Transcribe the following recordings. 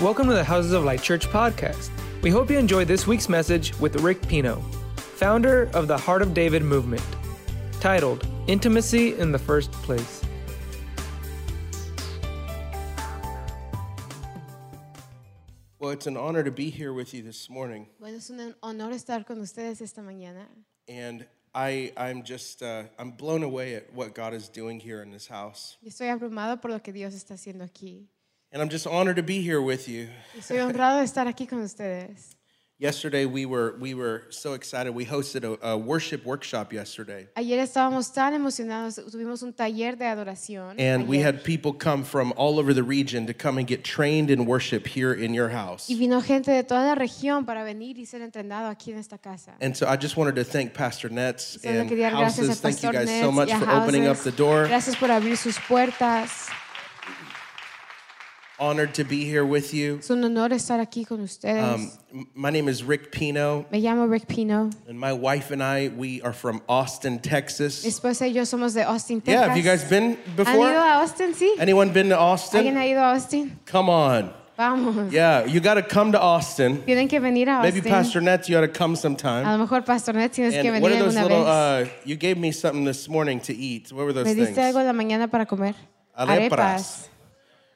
Welcome to the Houses of Light Church podcast. We hope you enjoyed this week's message with Rick Pino, founder of the Heart of David movement, titled Intimacy in the First Place. Well, it's an honor to be here with you this morning. Bueno, es un honor estar con ustedes esta mañana. And I, I'm just, uh, I'm blown away at what God is doing here in this house. Y estoy abrumado por lo que Dios está haciendo aquí. And I'm just honored to be here with you. Y estoy honrado de estar aquí con ustedes. Yesterday, we were, we were so excited. We hosted a, a worship workshop yesterday. Ayer estábamos tan emocionados, tuvimos un taller de adoración. And we had people come from all over the region to come and get trained in worship here in your house. Y vino gente de toda la región para venir y ser entrenado aquí en esta casa. And so I just wanted to thank Pastor Nets and quería dar gracias Houses. Thank you guys so much for opening up Houses. the door. Gracias por abrir sus puertas. Honored to be here with you. Es un honor estar aquí con ustedes. Um, my name is Rick Pino. Me llamo Rick Pino. And my wife and I, we are from Austin, Mi Texas. esposa y yo somos de Austin, Yeah, have you guys been ¿Han ido before? a Austin? Sí. Anyone been to ¿Alguien Austin? ha ido a Austin? Come on. Vamos. Yeah, you got to come to Austin. Tienen que venir a Maybe Pastor Nets, you got to come A sometime. lo mejor Pastor Net tienes que And what are those little, uh, you gave me something this morning to eat. What were those Me things? diste algo la mañana para comer. Arepas.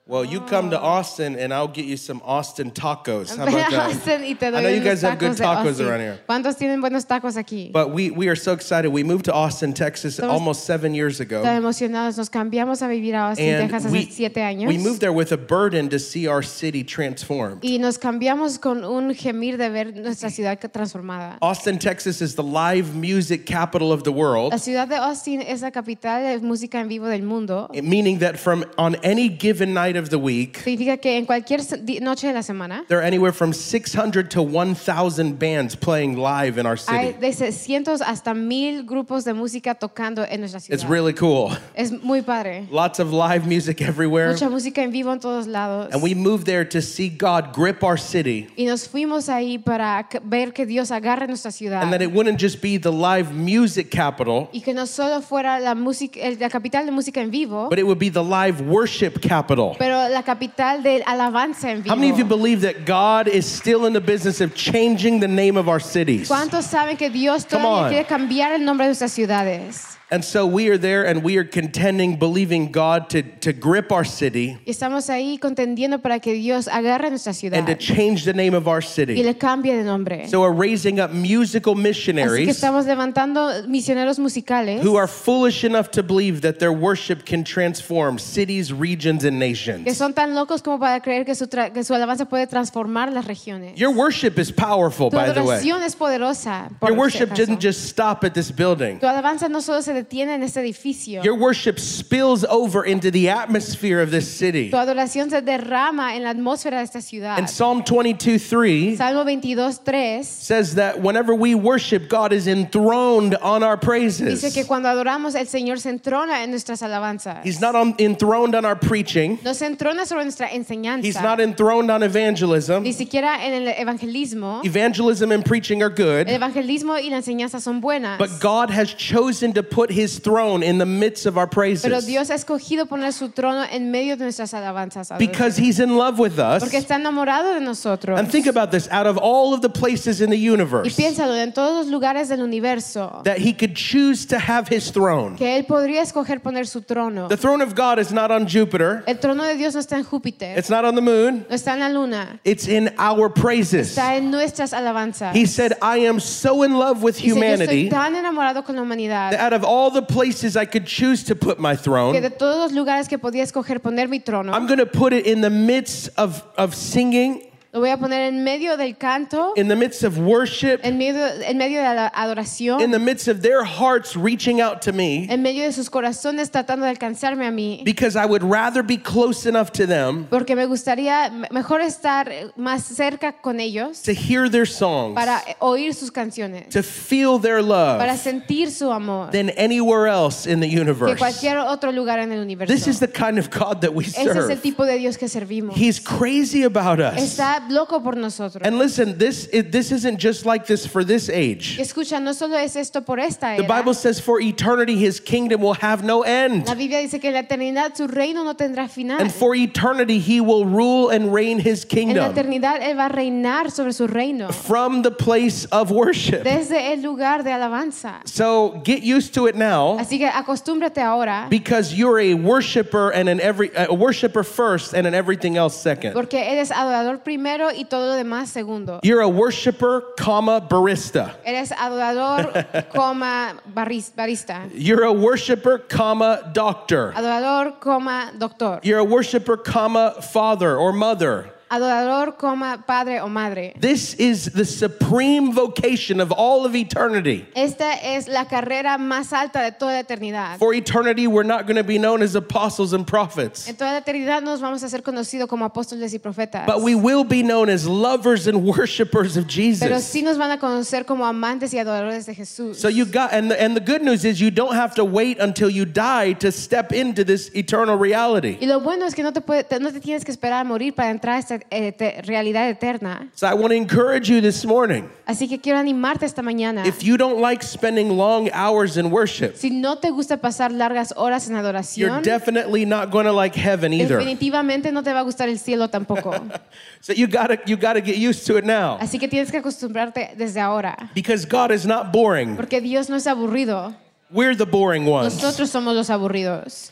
Well, you come to Austin and I'll get you some Austin tacos. How about that? Austin y te I know you guys have good tacos around here. ¿Cuántos tienen buenos tacos aquí? But we, we are so excited. We moved to Austin, Texas Estamos almost seven years ago. Emocionados. Nos cambiamos a vivir a Austin, Texas And hace we, siete años. we moved there with a burden to see our city transformed. y nos cambiamos con un gemir de ver nuestra ciudad transformada. Austin, Texas is the live music capital of the world, La ciudad de Austin es la capital de música en vivo del mundo. meaning that from on any given night of the week, Significa que en cualquier noche de la semana there are anywhere from 600 to 1,000 bands playing live in our hay city. de 600 hasta 1000 grupos de música tocando en nuestra ciudad. It's really cool. es muy padre. Lots of live music everywhere. Mucha música en vivo en todos lados. And we moved there to see God grip our city. Y nos fuimos ahí para ver que Dios agarre nuestra ciudad. And that it wouldn't just be the live music capital, y que no solo fuera la, música, la capital de música en vivo, but it would be the live worship capital. Pero la capital de alabanza en vivo. How many of you believe that God is still in the business of changing the name of our cities? ¿Cuántos saben que Dios todavía quiere cambiar el nombre de nuestras ciudades? And so we are there and we are contending, believing God to, to grip our city estamos ahí contendiendo para que Dios agarre nuestra ciudad and to change the name of our city. y le cambie de nombre. So we're raising up musical Así que missionaries estamos levantando misioneros musicales who are foolish enough to believe that their worship can transform cities, regions, and que nations. son tan locos como para creer que su, que su alabanza puede transformar las regiones. Your worship is powerful, tu by the way. es poderosa. Your worship doesn't just stop at this building. Tu alabanza no solo se detiene en este edificio. Your worship spills over into the atmosphere of this city. Tu adoración se derrama en la atmósfera de esta ciudad. And Psalm 22 3 Salmo 22.3 says that whenever we worship, God is enthroned on our praises. dice que cuando adoramos el Señor se entrona en nuestras alabanzas. He's not on, enthroned on our preaching. no se entrona sobre nuestra enseñanza. He's not enthroned on evangelism. Ni siquiera en el evangelismo. Evangelism and preaching are good. El evangelismo y la enseñanza son buenas. but God has chosen to put his throne in the midst of our praises. Pero Dios ha escogido poner su trono en medio de nuestras alabanzas. because he's in love with us. Porque está enamorado de nosotros. And think about this out of all of the places in the universe. y piénsalo, en todos los lugares del universo, that he could choose to have his throne. que Él podría escoger poner su trono. The throne of God is not on Jupiter, El trono de Dios no está en Júpiter, it's not on the moon, no está en la luna, it's in our praises. está en nuestras alabanzas. He said, I am so in love with humanity. Dice, yo estoy tan enamorado con la humanidad that out of all the places I could choose to put my que throne, de todos los lugares que podía escoger poner mi trono, I'm going to put it in the midst of, of singing, lo voy a poner en medio del canto, in the midst of worship, en medio, en medio de la adoración, in the midst of their hearts reaching out to me, en medio de sus corazones tratando de alcanzarme a mí. because I would rather be close enough to them Porque me gustaría mejor estar más cerca con ellos to hear their songs, para oír sus canciones, to feel their love. para sentir su amor than anywhere else in the universe. que cualquier otro lugar en el universo. This is the kind of God that we Ese es el tipo de Dios que servimos. He's crazy about us. Está está loco por nosotros. And listen, this it, this isn't just like this for this Y age. escucha, no solo es esto por esta The era. Bible says for eternity his kingdom will have no end. La Biblia dice que en la eternidad su reino no tendrá final. And for eternity he will rule and reign his En la kingdom eternidad Él va a reinar sobre su reino from the place of worship. desde el lugar de alabanza. So get used to it now Así que acostúmbrate ahora because you're a worshiper and an every a worshiper first and an everything else second. porque eres adorador primero y todo lo demás segundo. You're a worshiper, comma barista. Eres adorador, coma, barista. You're a worshiper, comma doctor. Adorador, coma, doctor. You're a worshiper, comma father or mother. Adorador, coma, padre o madre. This is the supreme vocation of all of eternity. Esta es la carrera más alta de toda la eternidad. For eternity, we're not going to be known as apostles and prophets, En toda la eternidad nos vamos a ser conocidos como apóstoles y profetas. but we will be known as lovers and worshipers of Jesus. Pero sí nos van a conocer como amantes y adoradores de Jesús. So you got, and the, and the good news is you don't have to wait until you die to step into this eternal reality. Y lo bueno es que no te, puede- no te tienes que esperar a morir para entrar a esta eh, te- realidad eterna. So I want to encourage you this morning. Así que quiero animarte esta mañana. If you don't like spending long hours in worship, Si no te gusta pasar largas horas en adoración, you're definitely not going to like heaven either. definitivamente no te va a gustar el cielo tampoco. So you got to you got to get used to it now Así que tienes que acostumbrarte desde ahora. because God is not boring. Porque Dios no es aburrido. We're the boring ones. Nosotros somos los aburridos.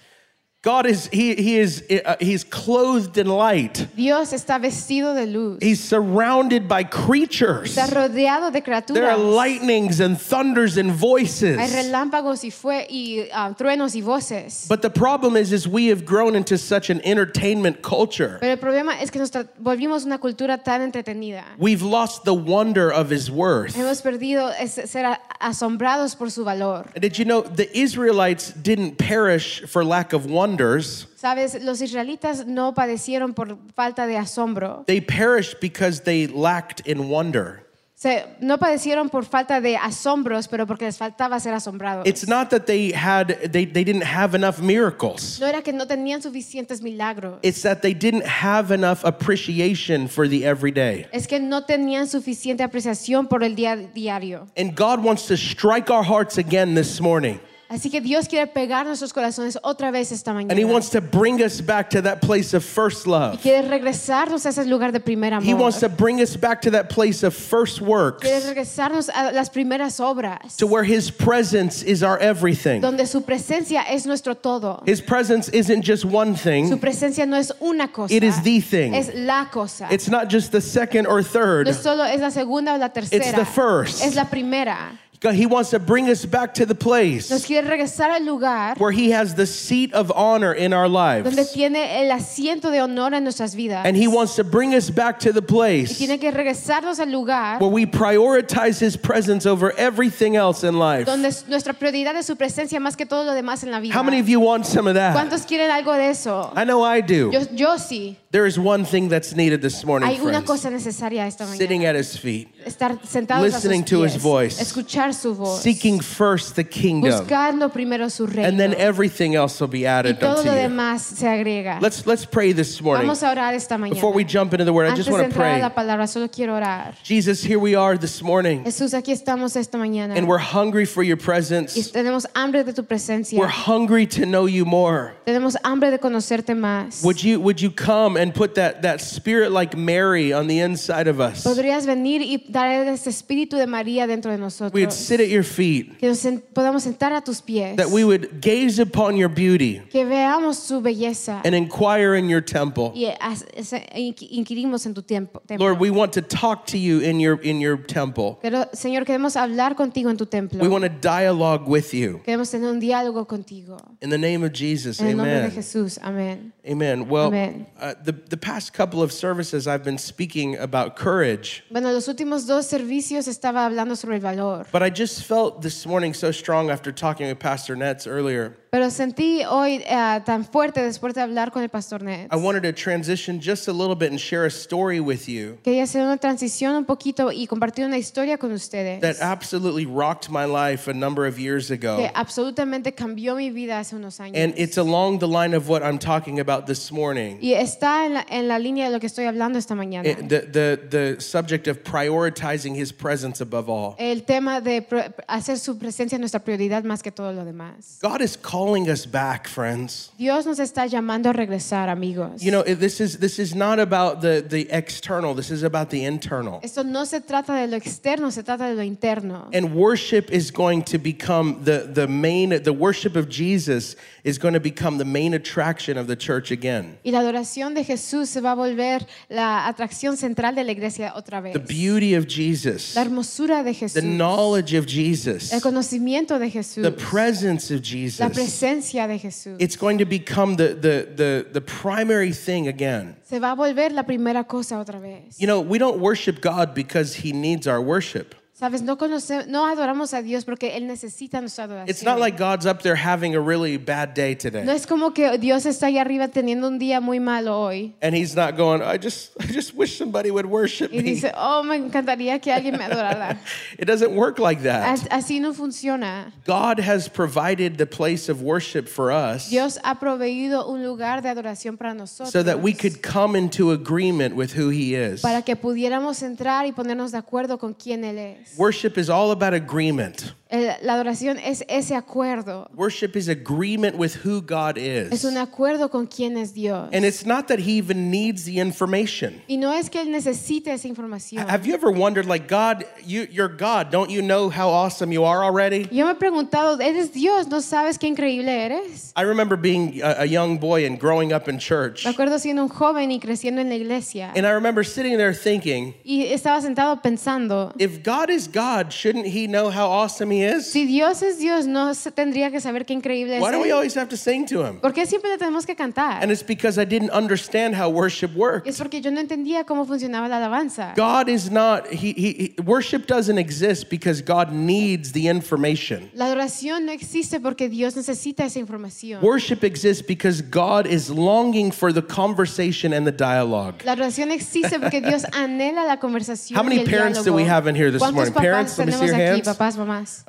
God is he he is uh, he's clothed in light. Dios está vestido de luz. He's surrounded by creatures. Está rodeado de criaturas. There are lightnings and thunders and voices. Hay relámpagos y, fue, y ah, truenos y voces. But the problem is is we have grown into such an entertainment culture. Pero el problema es que nos volvimos una cultura tan entretenida. We've lost the wonder of his worth. Hemos perdido ser asombrados por su valor. Did you know the Israelites didn't perish for lack of wonders? Sabes, los israelitas no padecieron por falta de asombro. They perished because they lacked in wonder. Se, no padecieron por falta de asombros, pero porque les faltaba ser asombrados. It's not that they had they, they didn't have enough miracles. no era que no tenían suficientes milagros. It's that they didn't have enough appreciation for the everyday. es que no tenían suficiente apreciación por el día diario. And God wants to strike our hearts again this morning. Así que Dios quiere pegar nuestros corazones otra vez esta mañana. And He wants to bring us back to that place of first y love. quiere regresarnos a ese lugar de primer amor. He wants to bring us back to that place of first works, quiere regresarnos a las primeras obras. to where His presence is our everything. donde su presencia es nuestro todo. His presence isn't just one Su thing, presencia no es una cosa. it is the thing. Es la cosa. It's not just the second or third. es solo es la segunda o la tercera. the first. Es la primera. He wants to bring us back to the Nos place quiere regresar al lugar where He has the seat of honor in our donde lives. tiene el asiento de honor en nuestras vidas. And He wants to bring us back to the y place tiene que regresarnos al lugar where we prioritize His presence over everything else in life. donde es- nuestra prioridad es su presencia más que todo lo demás en la vida. How many of you want some of that? ¿Cuántos quieren algo de eso? I know I do. Yo, yo sí. There is one thing that's needed this morning, Hay una friends. cosa necesaria esta Sitting at His feet, Estar sentados a sus listening to his voice, escuchar su voz, seeking first the kingdom, buscando primero su reino. and then everything else will be y added todo unto lo you. demás se agrega. Let's let's pray this morning. Vamos a orar esta mañana. Before we jump into the word, I just want to pray. la palabra, solo quiero orar. Jesus, here we are this morning, Jesús, aquí estamos esta mañana. and we're hungry for your y presence. tenemos hambre de tu presencia. We're hungry to know you more. tenemos hambre de conocerte más. Would you would you come and put that that spirit like Mary on the inside of us? Podrías venir y dar ese espíritu de María dentro de nosotros. We'd sit at your feet. que nos podamos sentar a tus pies. That we would gaze upon your beauty que veamos su belleza. and inquire in your temple. y as- ese- inqui- inquirimos en tu templo. Lord, we want to talk to you in your in your temple. Pero, Señor, queremos hablar contigo en tu templo. We want to dialogue with you. Queremos tener un diálogo contigo. In the name of Jesus, En el nombre de amen. Jesús. Amén. Amen. Well, Amen. uh, the, the past couple of services I've been speaking about courage, Bueno, los últimos dos servicios estaba hablando sobre el valor. but I just felt this morning so strong after talking with Pastor Nets earlier. Pero sentí hoy eh, tan fuerte después de hablar con el pastor Ned. I wanted to transition just a little bit and share a story with you Quería hacer una transición un poquito y compartir una historia con ustedes that absolutely rocked my life a number of years ago. que absolutamente cambió mi vida hace unos años. And it's along the line of what I'm talking about this morning. y está en la, en la línea de lo que estoy hablando esta mañana. It- the, the, the subject of prioritizing his presence above all. el tema de hacer su presencia nuestra prioridad más que todo lo demás. God is calling us back, friends. Dios nos está llamando a regresar, amigos. You know, this is, this is not about the, the external, this is about the internal. Esto no se trata de lo externo, se trata de lo interno. And worship is going to become the, the main, the worship of Jesus is going to become the main attraction of the church again. Y la adoración de Jesús se va a volver la atracción central de la iglesia otra vez. The beauty of Jesus, La hermosura de the knowledge of Jesus, El conocimiento de Jesús. the presence of La Jesus. presencia de Jesús. It's going to become the, the, the, the primary thing again. Se va a volver la primera cosa otra vez. You know, we don't worship God because he needs our worship. Sabes, no conoce, no adoramos a Dios porque él necesita nuestra adoración. It's not like God's up there having a really bad day no today. es como que Dios está ahí arriba teniendo un día muy malo hoy And he's not going, I just I just wish somebody would worship y me. dice, oh, me encantaría que alguien me adorara. It doesn't work like that. As- Así no funciona. God has provided the place of worship for us Dios ha proveído un lugar de adoración para nosotros. so that we could come into agreement with who he is. para que pudiéramos entrar y ponernos de acuerdo con quién Él es. Worship is all about agreement. El- La adoración es ese acuerdo. Worship is agreement with who God Es is. un acuerdo con quién es Dios. And it's not that he even needs the information. Y no es que Él necesite esa información. Have you ever wondered, like, God, you, you're God. Don't you know how awesome you are already? Yo me he preguntado, ¿eres Dios? ¿No sabes qué increíble eres? I remember being a, a young boy and growing up in church. Me acuerdo siendo un joven y creciendo en la iglesia. And I remember sitting there thinking, Y estaba sentado pensando, if God is God, shouldn't he know how awesome he is? si Dios es Dios, ¿no se tendría que saber qué increíble es Why do we always have to sing to him? ¿Por qué siempre le tenemos que cantar? And it's because I didn't understand how worship Es worked. porque yo no entendía cómo funcionaba la alabanza. God is not, he, he, he- worship doesn't exist because God needs the information. La adoración no existe porque Dios necesita esa información. Worship exists because God is longing for the conversation and the dialogue. La adoración existe porque Dios anhela la conversación. How many parents do we have in here this ¿Cuántos morning? Parents, let me see your hands. Papás.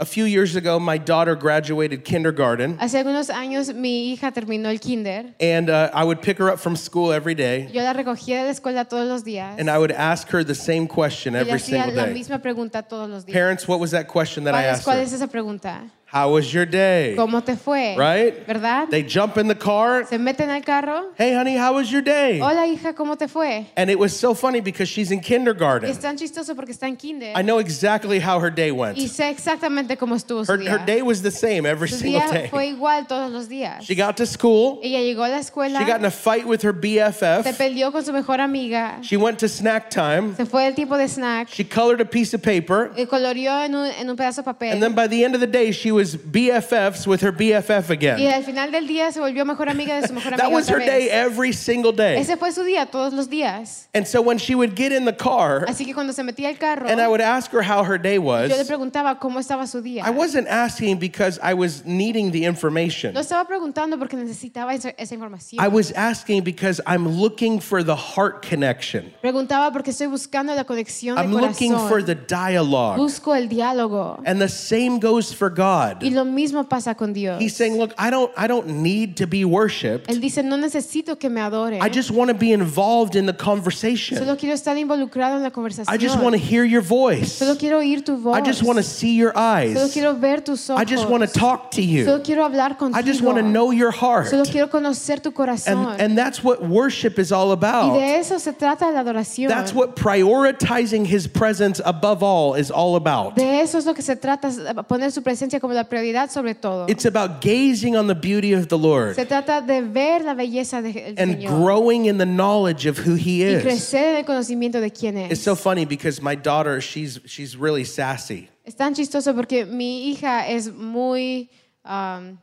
A few years ago, my daughter graduated kindergarten, Hace algunos años mi hija terminó el kinder. and uh, I would pick her up from school every day, Yo la recogía de la escuela todos los días. and I would ask her the same question every hacía single la day. misma pregunta todos los días. Parents, what was that question that I ¿Cuál es, asked cuál her? es esa pregunta? How was your day? ¿Cómo te fue? Right? ¿Verdad? They jump in the car. Se meten al carro. Hey, honey, how was your day? Hola hija, ¿cómo te fue? And it was so funny because she's in kindergarten. es tan chistoso porque está en kinder. I know exactly how her day went. Y sé exactamente cómo estuvo su Her, día. her day was the same every Su single día day. fue igual todos los días. She got to school. Ella llegó a la escuela, She got in a fight with her se BFF. peleó con su mejor amiga, She went to snack time. se fue del tipo de snack, She colored a piece of paper. y coloreó en un, en un pedazo de papel. And then by the end of the day, she was BFFs with her BFF y again. al final del día se volvió mejor amiga de su mejor amiga. That was otra her day vez. every single day. Ese fue su día todos los días. And so when she would get in the car Así que cuando se metía al carro, and I would ask her how her day yo le was, preguntaba cómo estaba su día. I wasn't asking because I was needing the information. No estaba preguntando porque necesitaba esa, esa información. I was asking because I'm looking for the heart connection. Preguntaba porque estoy buscando la conexión I'm de looking for the dialogue. Busco el diálogo. And the same goes for God. Y lo mismo pasa con Dios. He's saying, "Look, I don't I don't need to be worshiped. Él dice, no necesito que me adoren. I just want to be involved in the conversation. Solo quiero estar involucrado en la conversación. I just want to hear your voice. Solo quiero oír tu voz. I just want to see your Solo eyes. quiero ver tus ojos. I just want to talk to Solo you. quiero hablar contigo. I just want to know your heart. Solo quiero conocer tu corazón. And and that's what worship is all y about. de eso se trata la adoración. That's what prioritizing his presence above all is all about. de eso es lo que se trata, poner su presencia como la prioridad sobre todo. It's about gazing on the beauty of the Lord se trata de ver la belleza del and Señor growing in the knowledge of who he is. y crecer en el conocimiento de quién es. It's so funny because my daughter, she's she's really sassy. Es tan chistoso porque mi hija es muy, um,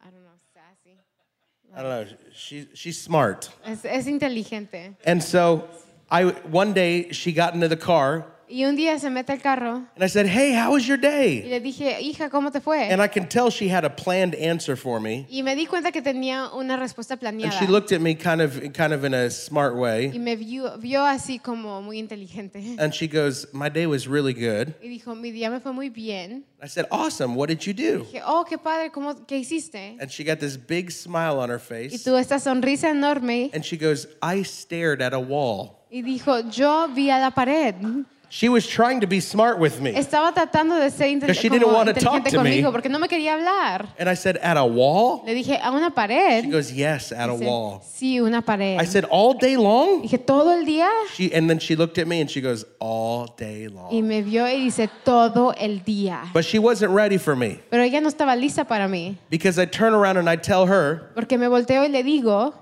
I don't know, sassy. I don't know. She's she's smart. Es, es inteligente. And so I one day she got into the car Y un día se mete al carro and I said, Hey, how was your y day? le dije, hija, ¿cómo te fue? And I can tell she had a planned answer for me. Y me di cuenta que tenía una respuesta And she looked at me kind of kind of in a smart Y way. me vio, vio así como muy inteligente. And she goes, My day was really good. Y dijo, mi día me fue muy bien. I said, Awesome. What did you do? Dije, oh, qué padre, ¿cómo, ¿qué hiciste? And she got this big smile on her Y face. tuvo esta sonrisa enorme And she goes, I stared at a wall. y dijo, yo vi a la pared. She was trying to be smart with me. Estaba tratando de ser inte- she didn't wanna talk inteligente to me. conmigo porque no me quería hablar. And I said, At a wall? Le dije, ¿a una pared? She goes, Yes, at a Dice, wall. Sí, una pared. I said, All day long? Dije, ¿todo el día? She, and then she looked at me and she goes, All day long. Y me vio y dice, todo el día. But she wasn't ready for me Pero ella no estaba lista para mí. because I turn around and I tell her, Porque me volteo y le digo,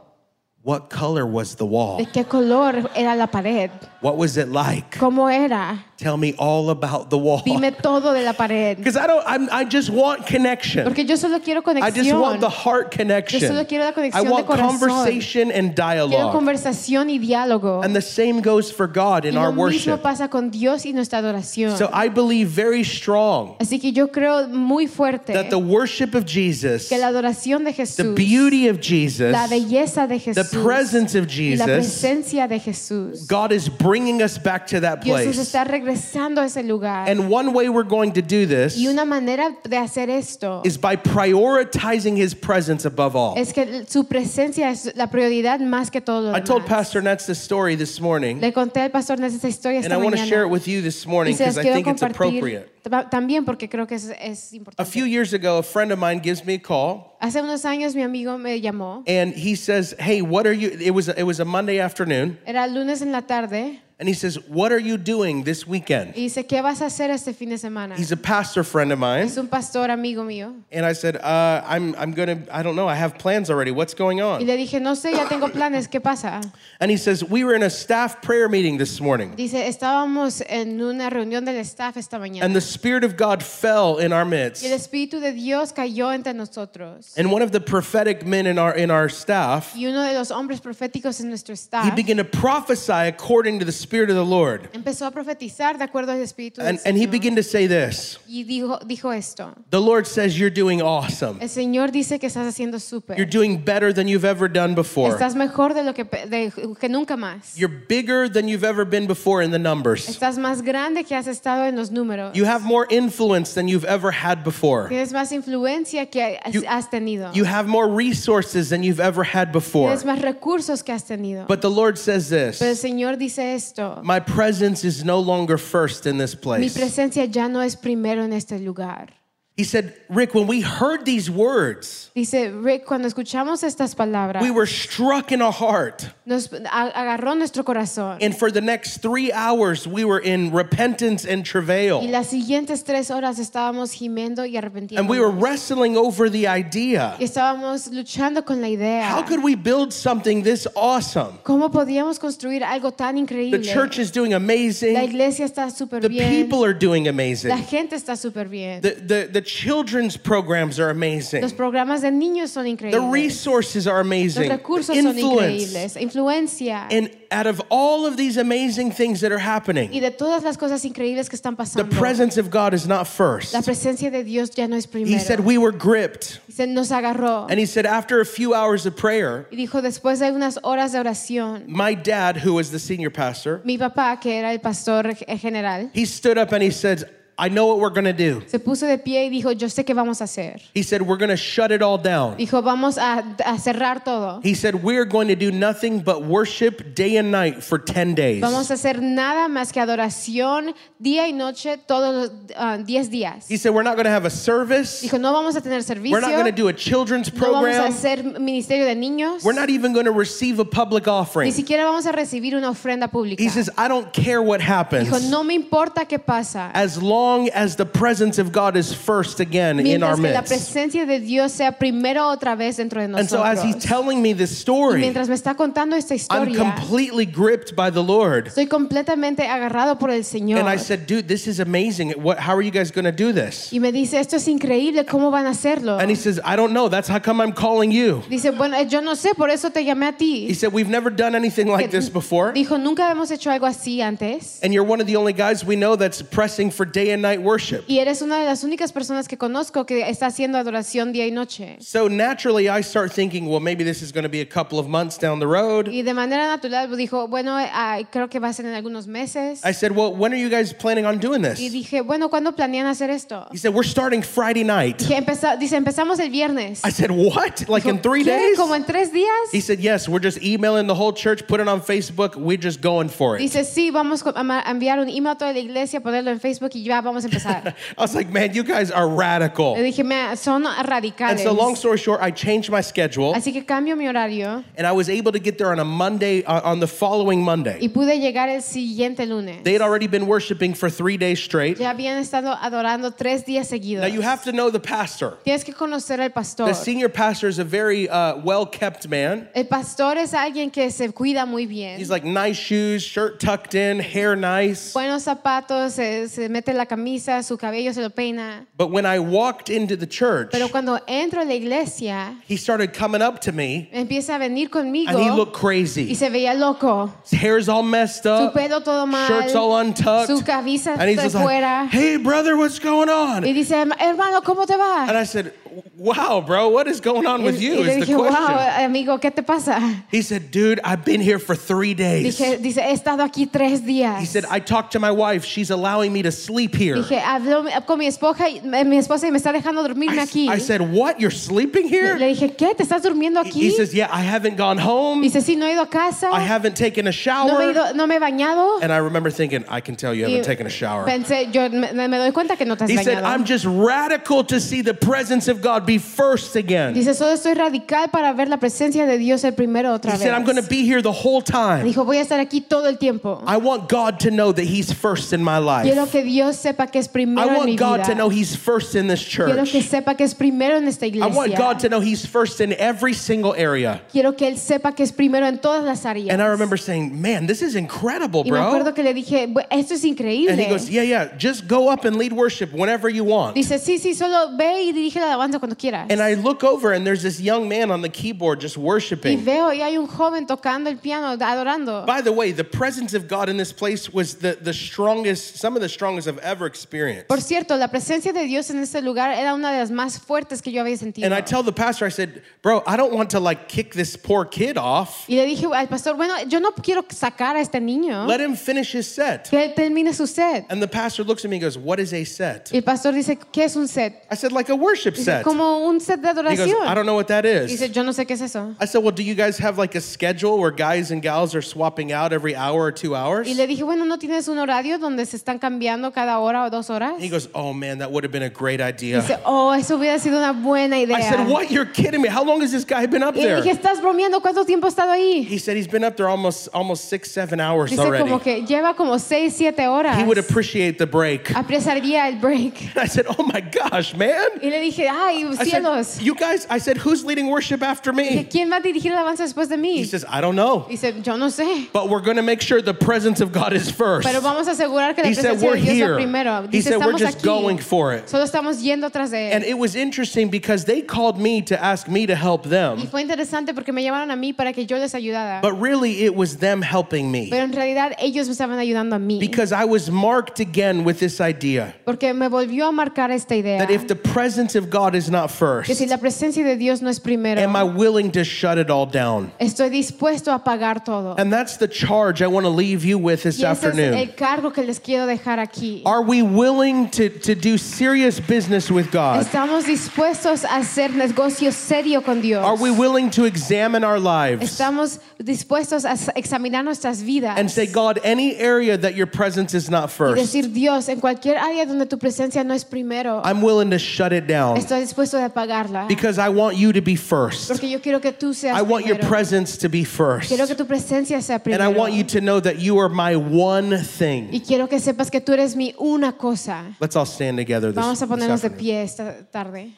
What color was the wall? ¿de qué color era la pared? What was it like? ¿Cómo era? Tell me all about the wall. Dime todo de la pared. Because I don't, I'm, I just want connection. Porque yo solo quiero conexión. I just want the heart connection. Yo solo quiero la I conexión de want corazón. conversation and dialogue. Quiero conversación y diálogo. And the same goes for God in Y our lo mismo pasa con Dios y nuestra adoración. So I believe very strong Así que yo creo muy fuerte that the worship of Jesus, que la adoración de Jesús. the beauty of Jesus, la belleza de Jesús. the presence of Jesus. y la presencia de Jesús, God is bringing us back to that Dios nos está regresando a ese lugar. And one way we're going to do this Y una manera de hacer esto is by prioritizing his presence above all. es que su presencia es la prioridad más que todo lo I told. Pastor Nets this story this morning, Le conté al pastor Ness esta historia esta mañana. and I want to share it with you this morning because I think it's appropriate. también porque creo que es, es importante. A few years ago, a friend of mine gives me a call Hace unos años mi amigo me llamó. and he says, "Hey, what are you?" It was it was a Monday afternoon, Era lunes en la tarde and he says, "What are you doing this weekend?" y dice, ¿qué vas a hacer este fin de semana? He's a pastor friend of mine, Es un pastor amigo mío. and I said, uh, "I'm I'm gonna I don't know I have plans already. What's going on?" Y on?" le dije, no sé, ya tengo planes, ¿qué pasa? And he says, "We were in a staff prayer meeting this morning, Dice, estábamos en una reunión del staff esta mañana. and the Spirit of God fell in our midst." Y el Espíritu de Dios cayó entre nosotros. And one of the prophetic men in our in our staff, Y uno de los hombres proféticos en nuestro staff. he began to prophesy according to the Spirit of the Lord. empezó a profetizar de acuerdo al Espíritu And, and he began to say this Y dijo, dijo esto. The Lord says, You're doing awesome. El Señor dice que estás haciendo You're doing better than you've ever done before. Estás mejor de lo que, de- que nunca más. You're bigger than you've ever been before in the numbers. Estás más grande que has estado en los números. You have more influence than you've ever had before. Tienes más influencia que You- has tenido. You have more resources than you've ever had before. Tienes más recursos que has tenido. But the Lord says Pero el this Señor dice esto. My presence is no longer first in this Mi place. presencia ya no es primero en este lugar. He said, Rick, when we heard these words, Dice Rick, cuando escuchamos estas palabras, we were struck in our heart. nos agarró nuestro corazón. And for the next three hours, we were in repentance and Y travail. las siguientes tres horas estábamos gimiendo y And we were wrestling over the idea Y estábamos luchando con la idea. how could we build something this awesome? ¿Cómo podíamos construir algo tan The church is doing La amazing, iglesia está súper the bien. people are doing La amazing, gente está súper bien. the, the, the children's programs are amazing, Los programas de niños son increíbles. the resources are amazing. Los recursos son influence. increíbles. Influencia. And out of all of these amazing things that are happening, Y de todas las cosas increíbles que están pasando, the presence of God is not first. La presencia de Dios ya no es primero. He said, We were gripped. Se nos agarró. And he said, After a few hours of prayer, Y dijo, después de unas horas de oración, my dad, who was the senior pastor, mi papá, que era el pastor general, he stood up and he said, I know what we're going to do. se puso de pie y dijo, yo sé qué vamos a hacer. He said, We're going to shut it all down. Dijo, vamos a, a cerrar todo. He said, We're going to do nothing but worship day and night for 10 days. Vamos a hacer nada más que adoración día y noche todos los ah, 10 días. He said, We're not going to have a service. Dijo, no vamos a tener servicio. We're not going to do a children's No vamos a program. hacer ministerio de niños. We're not even going to receive a public Ni offering. siquiera vamos a recibir una ofrenda pública. He says, I don't care what Dijo, happens no me importa qué pasa. as long long as the presence of God is first again in our Mientras la midst. presencia de Dios sea primero otra vez dentro de And so as he's telling me this story, mientras me está contando esta I'm completely gripped by the Lord. estoy completamente agarrado por el Señor. And I said, dude, this is amazing. What, how are you guys going to do this? Y me dice, esto es increíble, ¿cómo van a hacerlo? And he says, I don't know. That's how come I'm calling you. Dice, bueno, yo no sé, por eso te llamé a He said, We've never done anything like this before. Dijo, nunca hemos hecho algo así antes. And you're one of the only guys we know that's pressing for day and night worship. Y eres una de las únicas personas que conozco que está haciendo adoración día y noche. So naturally, I start thinking, well, maybe this is going to be a couple of months down the road. Y de manera natural dijo, bueno, ah, creo que va a ser en algunos meses. I said, Well, when are you guys planning on doing this? Y dije, bueno, ¿cuándo planean hacer esto? He said, We're starting Friday night. Dije, "Empeza- dice, empezamos el viernes. I said, What? Like in three ¿Qué? days? ¿Como en tres días? He said, Yes, we're just emailing the whole church, put it on Facebook. We're just going for it. Dice, sí, vamos a a enviar un email a toda la iglesia, ponerlo en Facebook y ya vamos a empezar. I was like, Man, you guys are radical. Le dije, "Me- son And radicales. so, long story short, I changed my schedule Así que cambio mi horario and I was able to get there on a Monday, uh, on the following Monday. y pude llegar el siguiente lunes. They had already been worshiping for three days straight. Ya habían estado adorando tres días seguidos. Now, you have to know the pastor. Tienes que conocer al pastor. The senior pastor is a very uh, well kept man. El pastor es alguien que se cuida muy bien. He's like nice shoes, shirt tucked in, hair nice. Buenos zapatos, se, se mete la camisa, su cabello se lo peina. But when I walked into the church, Pero cuando entro a la iglesia, he started coming up to me empieza a venir conmigo and he looked crazy. y se veía loco. His hair's all messed Su up, pelo todo mal, shirt's all untucked. su camisa And he's de just like, fuera. hey, brother, what's going on? Y dice, hermano, ¿cómo te va? And I said, wow, bro, what is going on with you? y le Is the dije, wow, amigo, ¿qué te pasa? He said, dude, I've been here for three days. Dije, dice, he estado aquí tres días. He said, I talked to my wife. She's allowing me to sleep here. Dije, habló con mi esposa, eh, mi esposa y me está dejando dormirme I, aquí. I said, what? You're sleeping here? Le dije, ¿qué? ¿Te estás durmiendo He- aquí? He says, yeah, I haven't gone home. Dice, sí, no he ido a casa, I haven't taken a no me shower. ido- no me he bañado. And I remember thinking, I can tell you haven't taken a shower. Pensé, yo me, me doy cuenta que no te has He said. I'm just radical to see the presence of God be first again. He Dice, solo estoy radical para ver la presencia de Dios el primero otra vez. said, I'm going to be here the whole time. Dijo, voy a estar aquí todo el tiempo. I want God to know that He's first in my Quiero life. que Dios sepa que es I primero en mi want God vida. to know He's first in this Quiero que church. sepa que es primero en esta I want iglesia. God to know He's first in every single area. Quiero que Él sepa que es primero en todas las áreas. And I remember saying, Man, this is incredible, y me bro. acuerdo que le dije, "Bu- esto es increíble. And he goes, Yeah, yeah, just go up and lead worship whenever you want. Dice, sí, sí, solo ve y dirige la alabanza cuando quieras. And I look over and there's this young man on the keyboard just y worshiping. veo, y hay un joven tocando el piano, adorando. By the way, the presence of God in this place was the, the strongest, some of the strongest I've ever experienced. Por cierto, la presencia de Dios en este lugar era una de las más fuertes que yo había sentido. And I tell the pastor, I said, Bro, I don't want to like kick this poor kid off. y le dije al pastor, bueno, yo no quiero sacar a este niño, Let him finish his set. que él termine su set. And the pastor looks at me and goes, What is a set? Y el pastor dice, ¿qué es un set? I said, Like a worship set. Como un set de He goes, I adoración. don't know what that Dice, is. yo no sé qué es eso. I said, Well, do you guys have like a schedule where guys and gals are swapping out every hour or two hours? Y le dije, bueno, ¿no tienes un horario donde se están cambiando cada hora o dos horas? He goes, Oh man, that would have been a great idea. Dice, oh, eso hubiera sido una buena idea. I said, What? You're kidding me. How long has this guy been up Y le dije, there? ¿estás bromeando? ¿Cuánto tiempo ha estado ahí? He said he's been up there almost almost six, seven hours Dice como already. que lleva como seis, siete horas. He would appreciate the break. Apreciaría el break. I said, Oh my gosh, man. Y le dije, ay, I cielos. said, You guys, I said, Who's leading worship after me? ¿Quién va a dirigir la alabanza después de mí? He says, I don't know. Dice, yo no sé. But we're going to make sure the presence of God is first. Pero vamos a asegurar que la He said, presencia We're de Dios here. primero. He Dice, said, We're just aquí. going for it. Solo estamos yendo tras de And it was interesting because they called me to ask me to help Y them. fue interesante porque me llamaron a mí para que yo les ayudara. But really, it was them helping me Pero en realidad ellos me estaban ayudando a mí. because I was marked again with this idea Porque me volvió a marcar esta idea. that if the presence of God is not Que si first, la presencia de Dios no es primero, am I willing to shut it all down? estoy dispuesto a pagar todo. And that's the charge I want to leave you with this Y ese es afternoon. el cargo que les quiero dejar aquí. Are we willing to, to do serious business with God? Estamos dispuestos a hacer negocio serio con Dios. Are we willing to examine our lives Estamos dispuestos a examinar nuestras vidas. and say, God, any area that your presence is not y first, decir, Dios, en cualquier área donde tu presencia no es primero, I'm willing to shut it down. estoy dispuesto de pagarla. ¿eh? because I want you to be first. Porque yo quiero que tú seas I want your presence to be first. Quiero que tu presencia sea And. I want you to know that you are my one thing. y thing. quiero que sepas que tú eres mi una cosa. Let's all stand together this, Vamos a this ponernos de afternoon. pie esta tarde.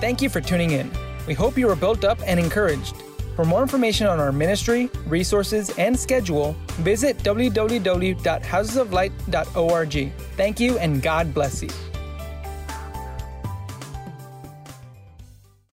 Thank you for tuning in. We hope you were built up and encouraged. For more information on our ministry, resources, and schedule, visit www.housesoflight.org. Thank you and God bless you.